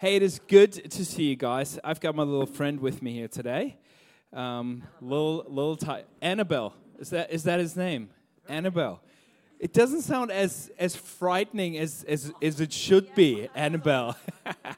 Hey, it is good to see you guys. I've got my little friend with me here today. Um, little, little Annabelle. Is that is that his name? Annabelle. It doesn't sound as as frightening as as, as it should be, Annabelle.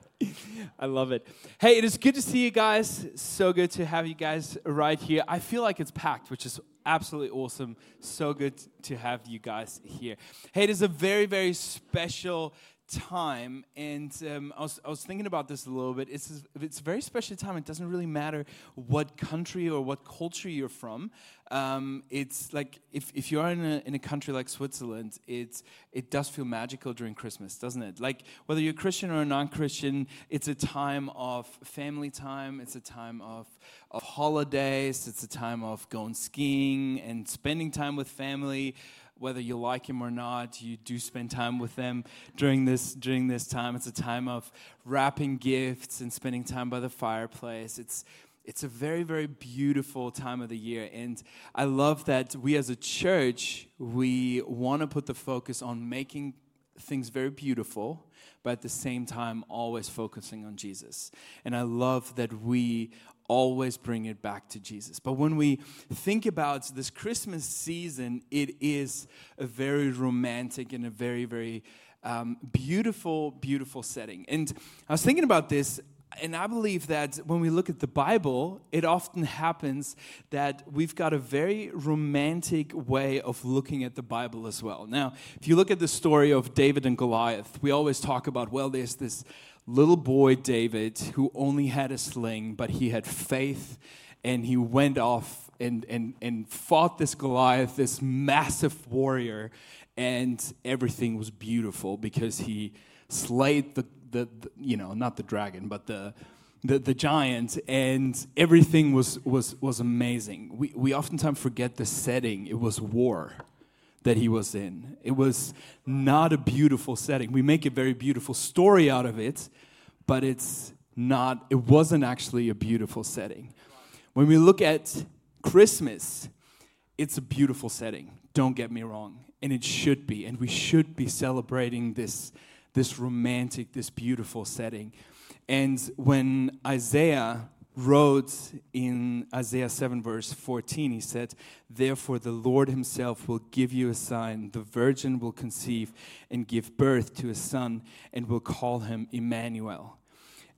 I love it. Hey, it is good to see you guys. So good to have you guys right here. I feel like it's packed, which is absolutely awesome. So good to have you guys here. Hey, it is a very, very special time, and um, I, was, I was thinking about this a little bit. It's, it's a very special time. It doesn't really matter what country or what culture you're from. Um, it's like if, if you are in a, in a country like Switzerland, it's, it does feel magical during Christmas, doesn't it? Like whether you're Christian or non Christian, it's a time of family time, it's a time of, of holidays, it's a time of going skiing and spending time with family whether you like him or not, you do spend time with them during this during this time. It's a time of wrapping gifts and spending time by the fireplace. It's it's a very very beautiful time of the year and I love that we as a church we want to put the focus on making things very beautiful but at the same time always focusing on Jesus. And I love that we always bring it back to Jesus. But when we think about this Christmas season, it is a very romantic and a very, very um, beautiful, beautiful setting. And I was thinking about this and I believe that when we look at the Bible, it often happens that we've got a very romantic way of looking at the Bible as well. Now, if you look at the story of David and Goliath, we always talk about, well, there's this little boy David who only had a sling, but he had faith and he went off and, and, and fought this Goliath, this massive warrior, and everything was beautiful because he slayed the, the, the you know, not the dragon, but the, the, the giant, and everything was, was, was amazing. We, we oftentimes forget the setting, it was war that he was in. It was not a beautiful setting. We make a very beautiful story out of it, but it's not, it wasn't actually a beautiful setting. When we look at Christmas, it's a beautiful setting, don't get me wrong, and it should be, and we should be celebrating this, this romantic, this beautiful setting. And when Isaiah wrote in Isaiah 7, verse 14, he said, Therefore the Lord himself will give you a sign. The virgin will conceive and give birth to a son, and will call him Emmanuel.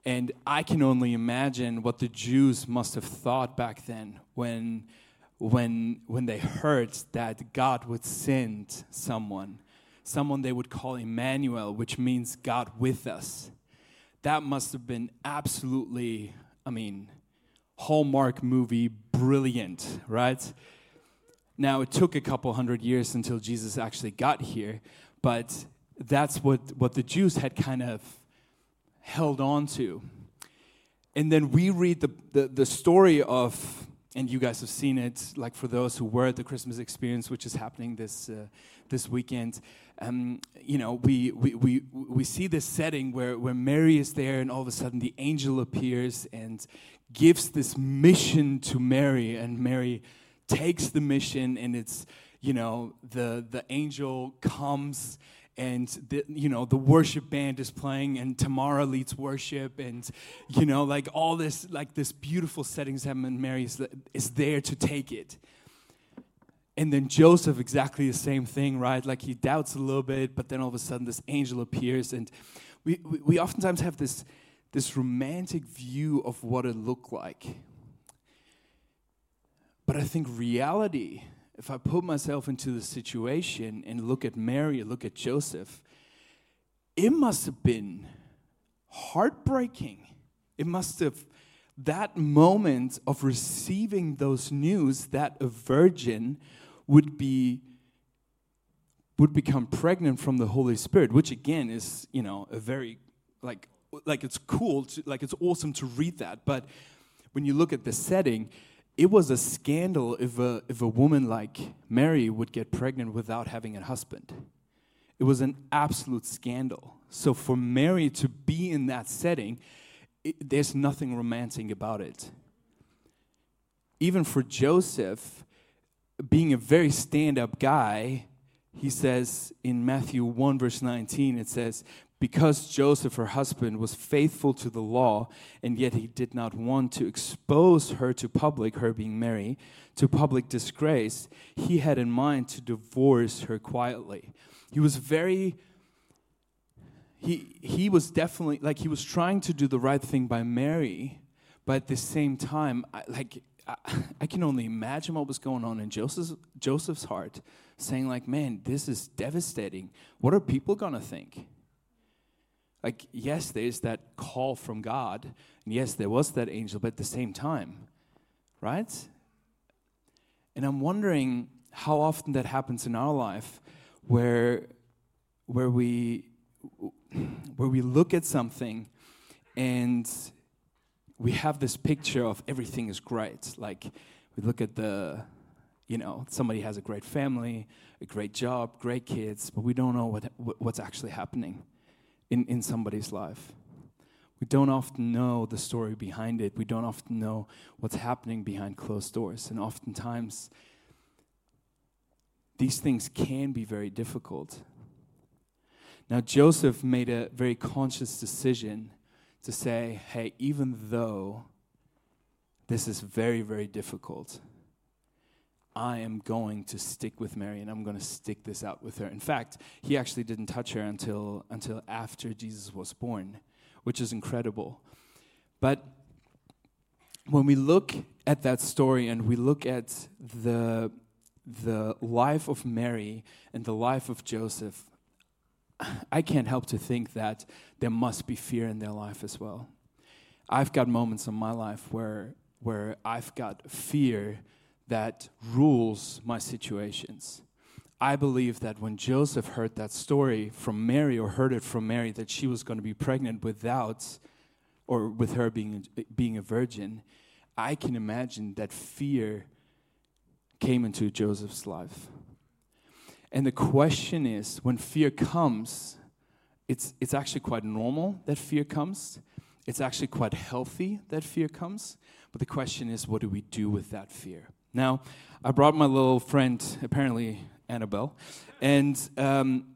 And I can only imagine what the Jews must have thought back then when, when, when they heard that God would send someone, someone they would call Emmanuel, which means God with us. That must have been absolutely I mean, Hallmark movie, brilliant, right? Now, it took a couple hundred years until Jesus actually got here, but that's what, what the Jews had kind of held on to. And then we read the, the, the story of, and you guys have seen it, like for those who were at the Christmas experience, which is happening this, uh, this weekend, um, you know, we, we, we, we see this setting where, where Mary is there, and all of a sudden the angel appears and gives this mission to Mary, and Mary takes the mission, and it's, you know, the, the angel comes and the, you know the worship band is playing and tamara leads worship and you know like all this like this beautiful settings happen and mary is, is there to take it and then Joseph, exactly the same thing, right? Like he doubts a little bit, but then all of a sudden this angel appears. And we, we, we oftentimes have this, this romantic view of what it looked like. But I think reality, if I put myself into the situation and look at Mary, look at Joseph, it must have been heartbreaking. It must have, that moment of receiving those news that a virgin would be would become pregnant from the Holy Spirit, which again is, you know, a very like like it's cool to, like it's awesome to read that, but when you look at the setting, it was a scandal if a if a woman like Mary would get pregnant without having a husband. It was an absolute scandal. So for Mary to be in that setting, it, there's nothing romantic about it. Even for Joseph, being a very stand up guy, he says in Matthew 1, verse 19, it says, because Joseph, her husband, was faithful to the law, and yet he did not want to expose her to public, her being Mary, to public disgrace, he had in mind to divorce her quietly. He was very he he was definitely like he was trying to do the right thing by Mary, but at the same time, I, like I, can only imagine what was going on in Joseph's Joseph's heart, saying like, "Man, this is devastating. What are people gonna think?" Like, yes, there's that call from God, and yes, there was that angel, but at the same time, right? And I'm wondering how often that happens in our life, where where we where we look at something and we have this picture of everything is great. Like we look at the, you know, somebody has a great family, a great job, great kids, but we don't know what, what's actually happening in, in somebody's life. We don't often know the story behind it. We don't often know what's happening behind closed doors. And oftentimes, these things can be very difficult. Now, Joseph made a very conscious decision to say, hey, even though this is very, very difficult, I am going to stick with Mary and I'm going to stick this out with her. In fact, he actually didn't touch her until, until after Jesus was born, which is incredible. But when we look at that story and we look at the, the life of Mary and the life of Joseph, I can't help to think that there must be fear in their life as well. I've got moments in my life where, where I've got fear that rules my situations. I believe that when Joseph heard that story from Mary or heard it from Mary that she was going to be pregnant without or with her being, being a virgin, I can imagine that fear came into Joseph's life. And the question is when fear comes, it's, it's actually quite normal that fear comes. It's actually quite healthy that fear comes. But the question is, what do we do with that fear? Now, I brought my little friend, apparently Annabelle, and um,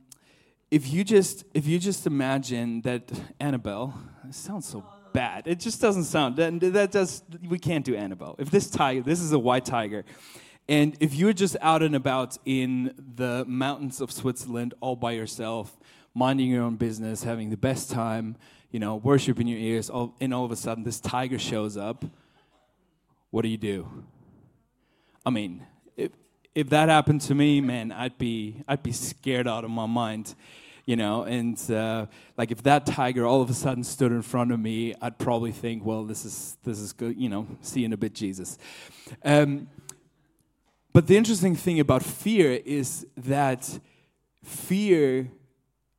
if you just if you just imagine that Annabelle sounds so bad, it just doesn't sound that, that does we can't do Annabelle. If this tiger, this is a white tiger, and if you're just out and about in the mountains of Switzerland all by yourself, minding your own business, having the best time, you know, worship in your ears, all, and all of a sudden this tiger shows up, what do you do? I mean, if, if that happened to me, man, I'd be, I'd be scared out of my mind you know and uh, like if that tiger all of a sudden stood in front of me i'd probably think well this is this is good you know see in a bit jesus um, but the interesting thing about fear is that fear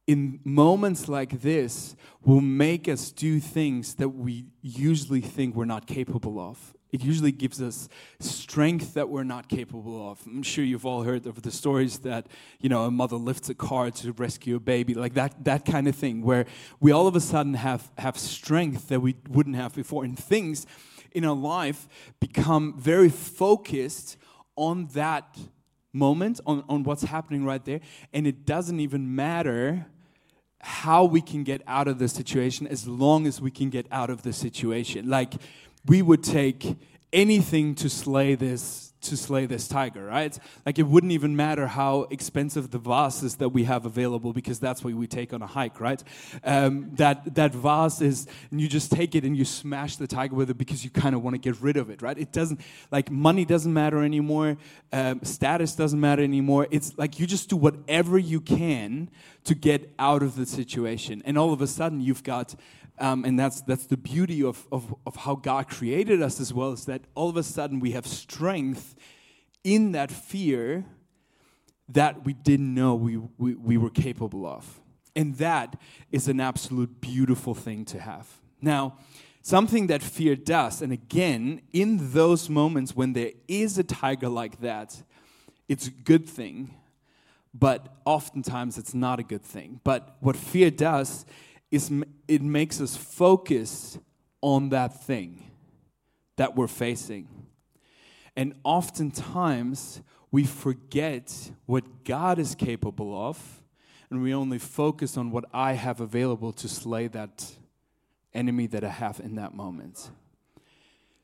in moments like this will make us do things that we usually think we're not capable of. It usually gives us strength that we're not capable of. I'm sure you've all heard of the stories that, you know, a mother lifts a car to rescue a baby, like that, that kind of thing, where we all of a sudden have, have strength that we wouldn't have before. And things in our life become very focused on that moment, on, on what's happening right there. And it doesn't even matter how we can get out of the situation as long as we can get out of the situation. Like, we would take anything to slay this to slay this tiger, right? Like it wouldn't even matter how expensive the vase is that we have available because that's what we take on a hike, right? Um, that that vase is, and you just take it and you smash the tiger with it because you kind of want to get rid of it, right? It doesn't like money doesn't matter anymore, um, status doesn't matter anymore. It's like you just do whatever you can to get out of the situation, and all of a sudden you've got um, and that's, that's the beauty of, of, of how God created us as well, is that all of a sudden we have strength in that fear that we didn't know we, we, we were capable of. And that is an absolute beautiful thing to have. Now, something that fear does, and again, in those moments when there is a tiger like that, it's a good thing, but oftentimes it's not a good thing. But what fear does is it makes us focus on that thing that we're facing. And oftentimes we forget what God is capable of, and we only focus on what I have available to slay that enemy that I have in that moment.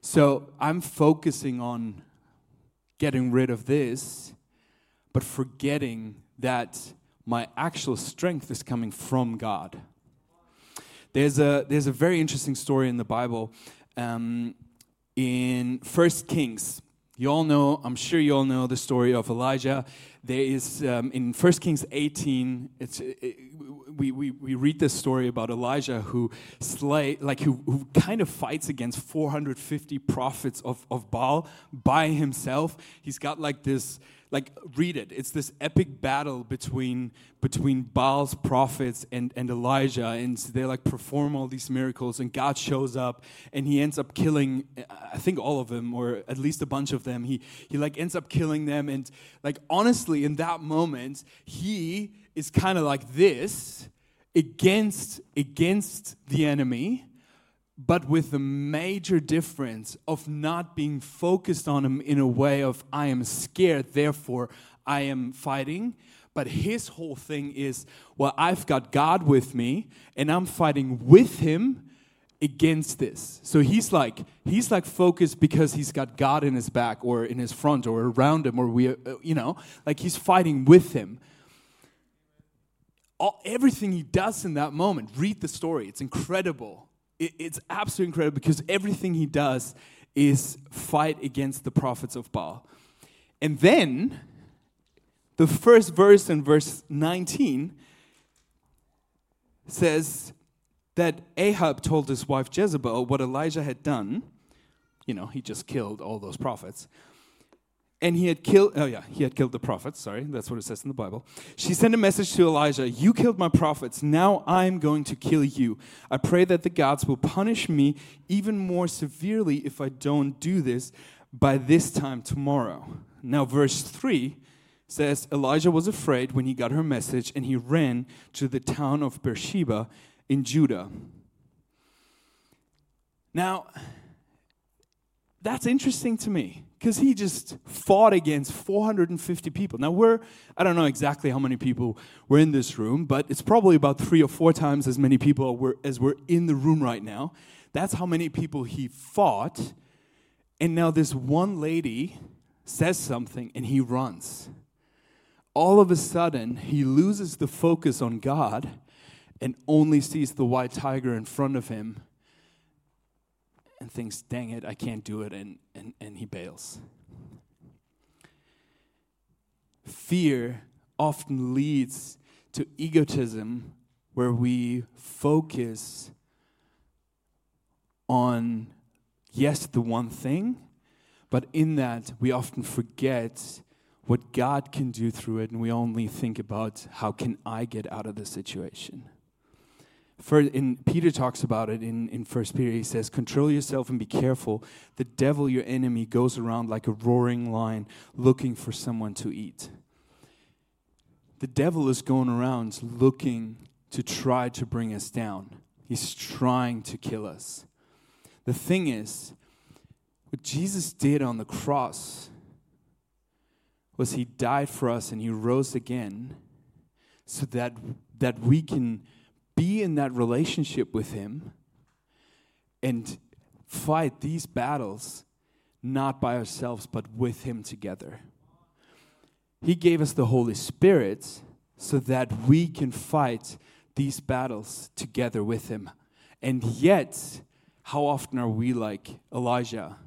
So I'm focusing on getting rid of this, but forgetting that my actual strength is coming from God. There's a, there's a very interesting story in the Bible um, in First Kings. You all know, I'm sure you all know the story of Elijah. There is um, in 1 Kings 18, it's, it, we, we, we read this story about Elijah who slay, like who, who kind of fights against 450 prophets of, of Baal by himself. He's got like this like read it. It's this epic battle between between baal's prophets and and elijah and they like perform all these miracles and god shows up and he ends up killing i think all of them or at least a bunch of them. He he like ends up killing them and like honestly in that moment he is kind of like this against against the enemy but with the major difference of not being focused on him in a way of I am scared, therefore I am fighting. But his whole thing is, well, I've got God with me, and I'm fighting with him against this. So he's like he's like focused because he's got God in his back or in his front or around him or we uh, you know, like he's fighting with him. All, everything he does in that moment, read the story. It's incredible it's absolutely incredible because everything he does is fight against the prophets of Baal. And then, the first verse in verse 19 says that Ahab told his wife Jezebel what Elijah had done. You know, he just killed all those prophets and he had killed oh yeah he had killed the prophets sorry that's what it says in the bible. She sent a message to elijah you killed my prophets now i'm going to kill you. I pray that the gods will punish me even more severely if i don't do this by this time tomorrow. Now verse 3 says elijah was afraid when he got her message and he ran to the town of beersheba in judah. Now that's interesting to me because he just fought against 450 people. Now, we're, I don't know exactly how many people were in this room, but it's probably about three or four times as many people were, as were in the room right now. That's how many people he fought. And now this one lady says something and he runs. All of a sudden, he loses the focus on God and only sees the white tiger in front of him and thinks, dang it, I can't do it, and, and, and he bails. Fear often leads to egotism where we focus on, yes, the one thing, but in that we often forget what God can do through it, and we only think about how can I get out of the situation. For in Peter talks about it in, in First Peter. He says, Control yourself and be careful. The devil, your enemy, goes around like a roaring lion looking for someone to eat. The devil is going around looking to try to bring us down. He's trying to kill us. The thing is, what Jesus did on the cross was he died for us and he rose again so that that we can be in that relationship with Him and fight these battles not by ourselves, but with Him together. He gave us the Holy Spirit so that we can fight these battles together with Him. And yet, how often are we like Elijah,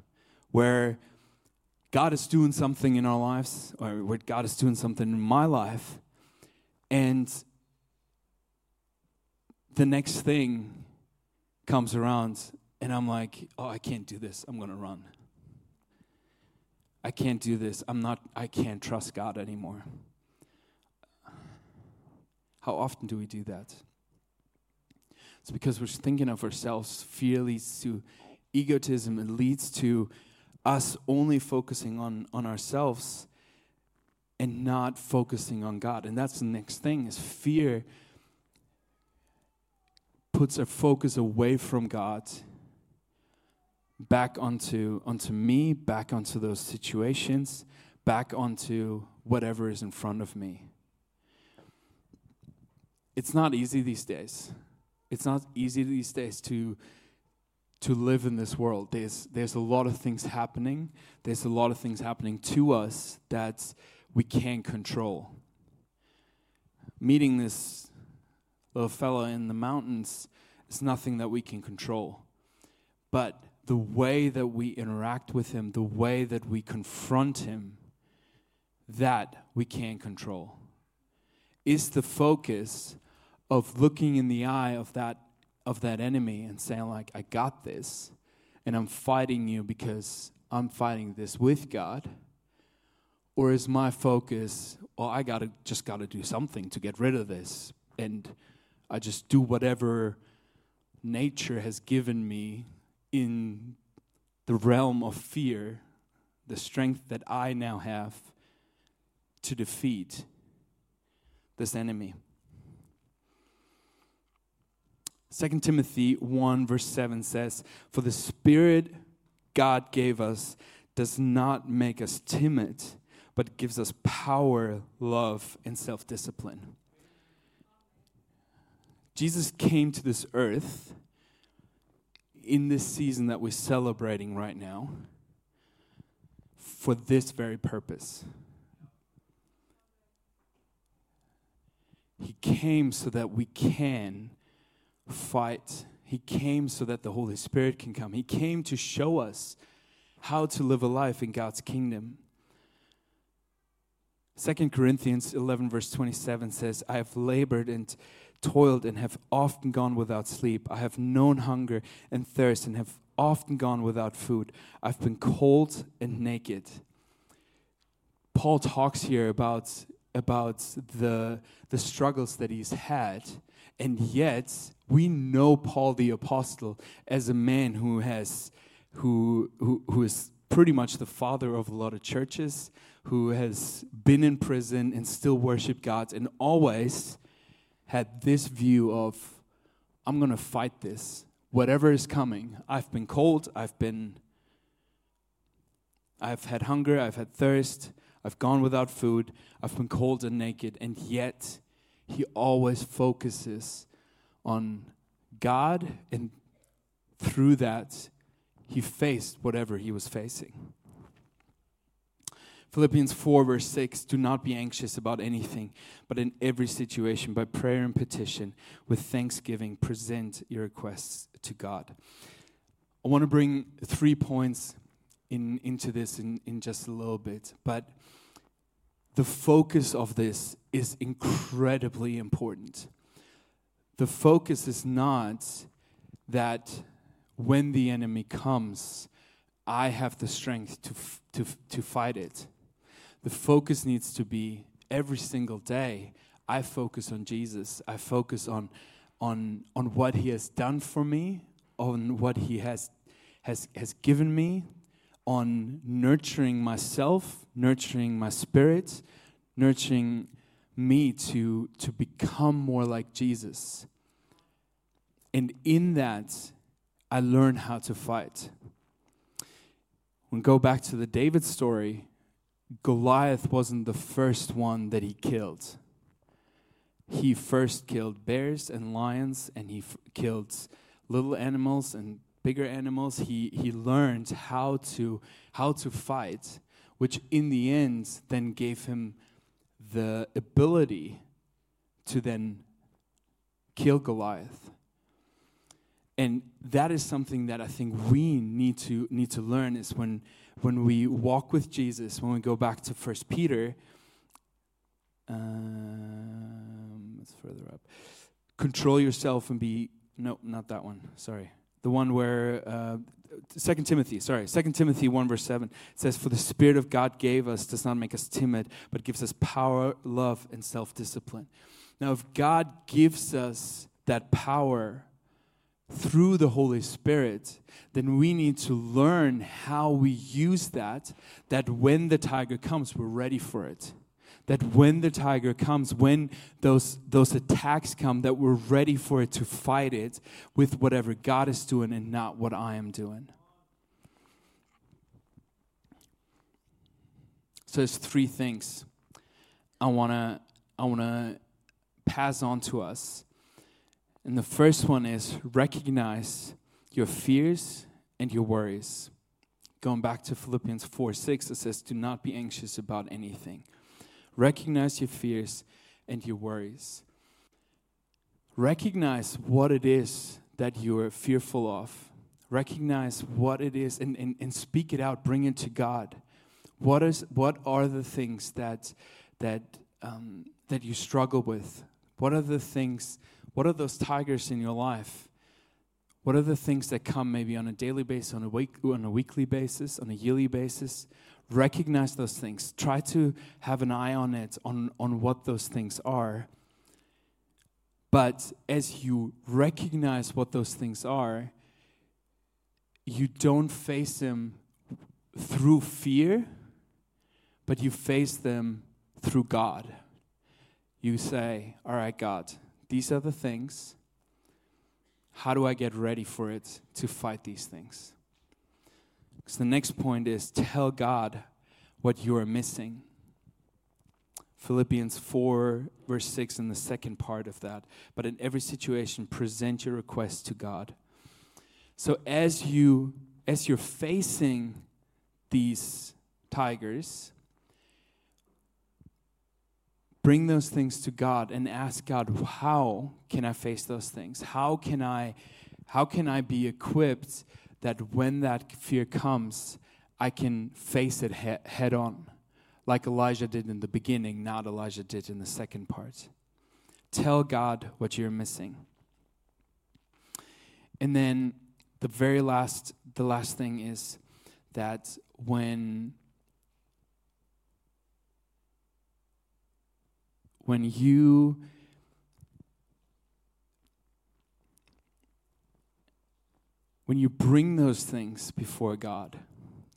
where God is doing something in our lives, or where God is doing something in my life, and the next thing comes around, and I'm like, oh, I can't do this. I'm going to run. I can't do this. I'm not, I can't trust God anymore. How often do we do that? It's because we're thinking of ourselves. Fear leads to egotism, it leads to us only focusing on, on ourselves and not focusing on God. And that's the next thing is fear puts our focus away from God back onto, onto me, back onto those situations, back onto whatever is in front of me. it's not easy these days. It's not easy these days to to live in this world. There's there's a lot of things happening. There's a lot of things happening to us that we can't control. Meeting this little fellow in the mountains is nothing that we can control. But the way that we interact with him, the way that we confront him, that we can control. Is the focus of looking in the eye of that of that enemy and saying like I got this and I'm fighting you because I'm fighting this with God? Or is my focus, well, I gotta just gotta do something to get rid of this and I just do whatever nature has given me in the realm of fear, the strength that I now have to defeat this enemy. 2 Timothy 1, verse 7 says, For the Spirit God gave us does not make us timid, but gives us power, love, and self discipline. Jesus came to this earth in this season that we're celebrating right now for this very purpose. He came so that we can fight. He came so that the Holy Spirit can come. He came to show us how to live a life in God's kingdom. 2 Corinthians 11, verse 27 says, I have labored and toiled and have often gone without sleep. I have known hunger and thirst and have often gone without food. I've been cold and naked. Paul talks here about, about the, the struggles that he's had, and yet we know Paul the apostle as a man who has who, who, who is pretty much the father of a lot of churches, who has been in prison and still worshiped God and always had this view of, I'm going to fight this. Whatever is coming. I've been cold. I've been, I've had hunger. I've had thirst. I've gone without food. I've been cold and naked. And yet, he always focuses on God. And through that, he faced whatever he was facing. Philippians 4, verse 6 Do not be anxious about anything, but in every situation, by prayer and petition, with thanksgiving, present your requests to God. I want to bring three points in, into this in, in just a little bit, but the focus of this is incredibly important. The focus is not that when the enemy comes, I have the strength to, to, to fight it the focus needs to be every single day. I focus on Jesus. I focus on, on, on what He has done for me, on what He has, has, has given me, on nurturing myself, nurturing my spirit, nurturing me to, to become more like Jesus. And in that, I learn how to fight. When go back to the David story, Goliath wasn't the first one that he killed. He first killed bears and lions, and he f- killed little animals and bigger animals. He, he learned how to, how to fight, which in the end then gave him the ability to then kill Goliath. And that is something that I think we need to need to learn is when when we walk with Jesus, when we go back to First Peter, um, it's further up. Control yourself and be no, not that one. Sorry, the one where uh, Second Timothy. Sorry, Second Timothy one verse seven says, "For the Spirit of God gave us does not make us timid, but gives us power, love, and self-discipline." Now, if God gives us that power through the Holy Spirit, then we need to learn how we use that, that when the tiger comes, we're ready for it. That when the tiger comes, when those, those attacks come, that we're ready for it to fight it with whatever God is doing and not what I am doing. So there's three things I wanna I wanna pass on to us. And the first one is recognize your fears and your worries. Going back to Philippians 4 6, it says, Do not be anxious about anything. Recognize your fears and your worries. Recognize what it is that you are fearful of. Recognize what it is and, and, and speak it out, bring it to God. What, is, what are the things that, that, um, that you struggle with? What are the things, what are those tigers in your life? What are the things that come maybe on a daily basis, on a, week, on a weekly basis, on a yearly basis? Recognize those things. Try to have an eye on it, on, on what those things are. But as you recognize what those things are, you don't face them through fear, but you face them through God. You say, All right, God, these are the things. How do I get ready for it to fight these things? Because the next point is tell God what you are missing. Philippians 4, verse 6, in the second part of that. But in every situation, present your request to God. So as you as you're facing these tigers, bring those things to God and ask God, how can I face those things? How can I how can I be equipped that when that fear comes, I can face it he- head on, like Elijah did in the beginning, not Elijah did in the second part. Tell God what you're missing. And then the very last the last thing is that when when you when you bring those things before God,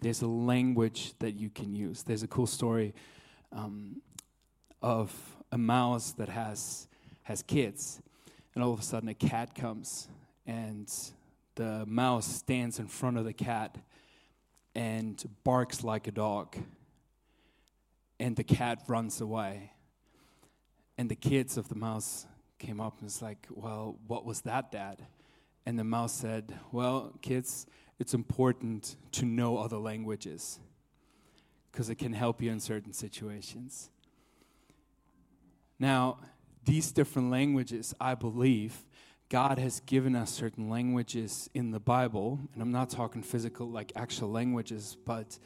there's a language that you can use. There's a cool story um, of a mouse that has has kids, and all of a sudden a cat comes and the mouse stands in front of the cat and barks like a dog. And the cat runs away. And the kids of the mouse came up and was like, Well, what was that, Dad? And the mouse said, Well, kids, it's important to know other languages because it can help you in certain situations. Now, these different languages, I believe, God has given us certain languages in the Bible, and I'm not talking physical, like actual languages, but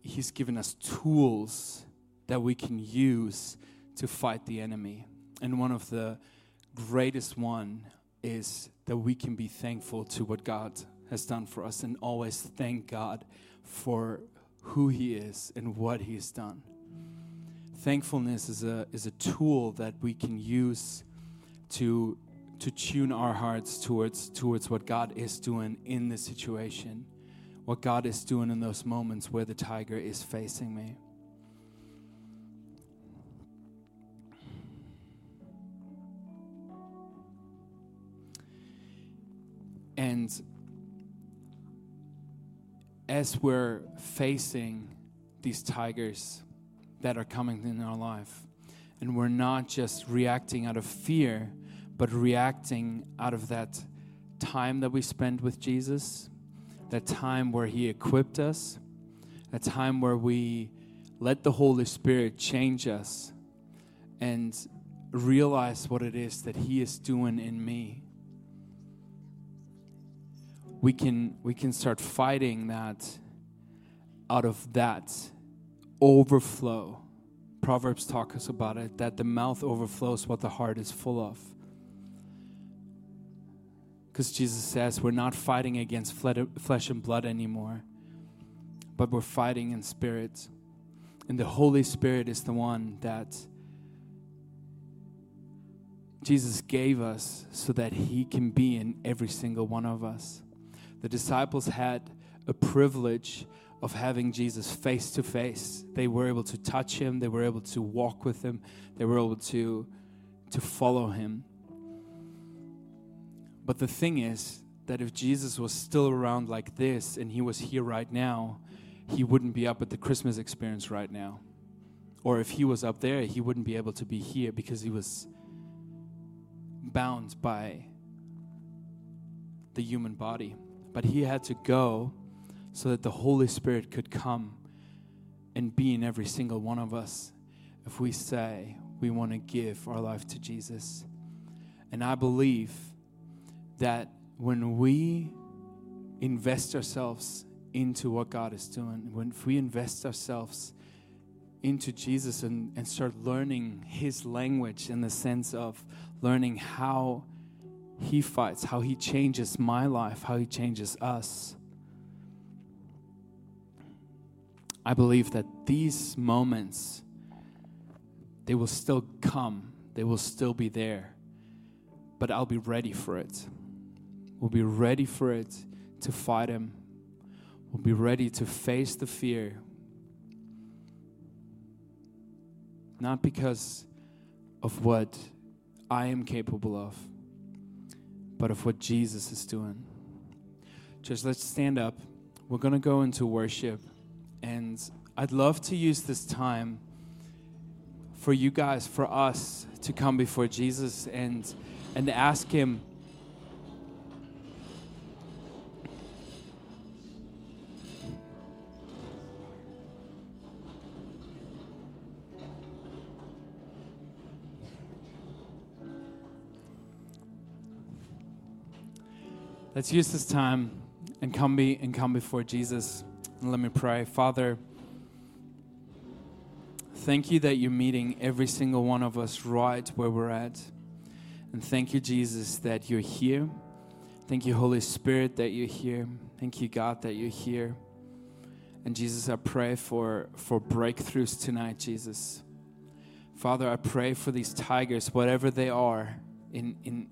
He's given us tools that we can use to fight the enemy. And one of the greatest one is that we can be thankful to what God has done for us and always thank God for who He is and what He has done. Thankfulness is a, is a tool that we can use to to tune our hearts towards towards what God is doing in the situation, what God is doing in those moments where the tiger is facing me. As we're facing these tigers that are coming in our life, and we're not just reacting out of fear, but reacting out of that time that we spent with Jesus, that time where He equipped us, that time where we let the Holy Spirit change us and realize what it is that He is doing in me. We can, we can start fighting that out of that overflow. Proverbs talks about it that the mouth overflows what the heart is full of. Because Jesus says we're not fighting against flesh and blood anymore, but we're fighting in spirit. And the Holy Spirit is the one that Jesus gave us so that He can be in every single one of us. The disciples had a privilege of having Jesus face to face. They were able to touch Him, they were able to walk with Him, they were able to, to follow Him. But the thing is that if Jesus was still around like this and he was here right now, he wouldn't be up at the Christmas experience right now. Or if he was up there, he wouldn't be able to be here because he was bound by the human body, but he had to go so that the Holy Spirit could come and be in every single one of us if we say we want to give our life to Jesus. And I believe that when we invest ourselves into what God is doing, when if we invest ourselves into Jesus and, and start learning his language in the sense of learning how he fights, how he changes my life, how he changes us. I believe that these moments they will still come, they will still be there, but I'll be ready for it. We'll be ready for it to fight him. We'll be ready to face the fear. Not because of what I am capable of, but of what Jesus is doing. Just let's stand up. We're going to go into worship. And I'd love to use this time for you guys, for us to come before Jesus and, and ask Him. Let's use this time and come be and come before Jesus. And let me pray. Father, thank you that you're meeting every single one of us right where we're at. And thank you, Jesus, that you're here. Thank you, Holy Spirit, that you're here. Thank you, God, that you're here. And Jesus, I pray for, for breakthroughs tonight, Jesus. Father, I pray for these tigers, whatever they are, in, in,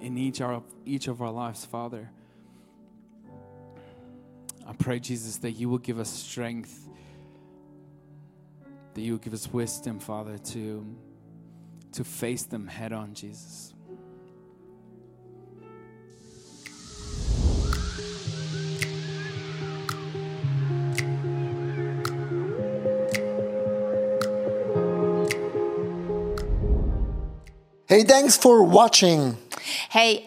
in, each, of, each of our lives, Father. I pray, Jesus, that you will give us strength, that you will give us wisdom, Father, to, to face them head on, Jesus. Hey, thanks for watching. Hey,